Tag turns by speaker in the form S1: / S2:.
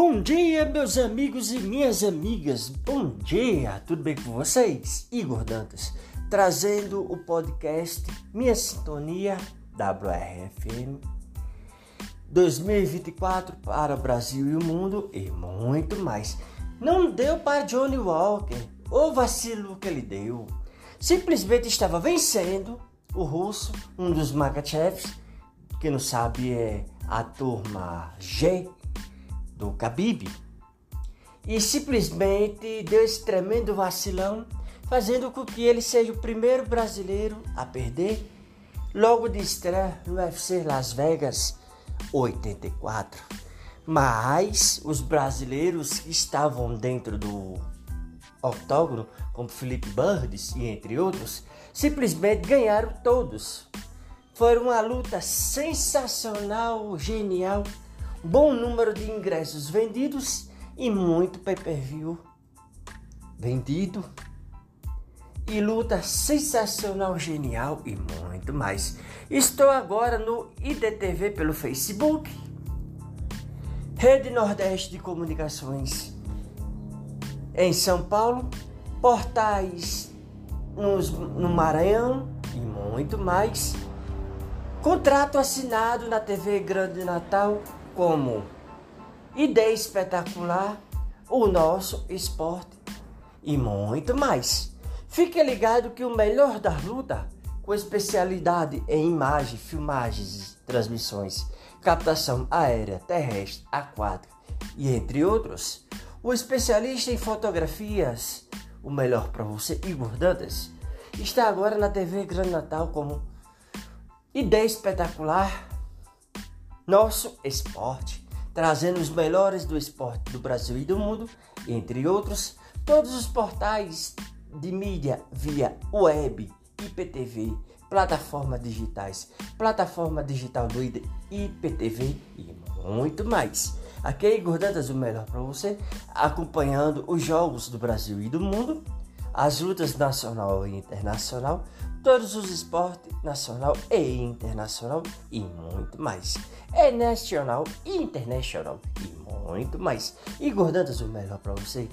S1: Bom dia, meus amigos e minhas amigas. Bom dia, tudo bem com vocês? Igor Dantas, trazendo o podcast Minha Sintonia WRFM 2024 para o Brasil e o mundo e muito mais. Não deu para Johnny Walker, o vacilo que ele deu. Simplesmente estava vencendo o russo, um dos Makachevs, que não sabe é a turma G do Khabib e simplesmente deu esse tremendo vacilão, fazendo com que ele seja o primeiro brasileiro a perder logo de estreia no UFC Las Vegas 84. Mas os brasileiros que estavam dentro do octógono, como Felipe Burdes e entre outros, simplesmente ganharam todos. Foi uma luta sensacional, genial bom número de ingressos vendidos e muito pay-per-view vendido. E luta sensacional, genial e muito mais. Estou agora no IDTV pelo Facebook, Rede Nordeste de Comunicações em São Paulo, portais nos, no Maranhão e muito mais. Contrato assinado na TV Grande Natal como Ideia Espetacular, o nosso esporte e muito mais. Fique ligado que o melhor da luta, com especialidade em imagem, filmagens, transmissões, captação aérea, terrestre, aquática e entre outros, o especialista em fotografias, o melhor para você, Igor Dantas, está agora na TV Grande Natal como Ideia Espetacular nosso esporte, trazendo os melhores do esporte do Brasil e do mundo, entre outros, todos os portais de mídia via web, IPTV, plataformas digitais, plataforma digital do IPTV e muito mais. Aqui é Igor Dantas, o melhor para você, acompanhando os jogos do Brasil e do mundo, as lutas nacional e internacional, todos os esportes nacional e internacional e muito mais. É nacional e internacional e muito mais. Igor Dantas, o melhor para você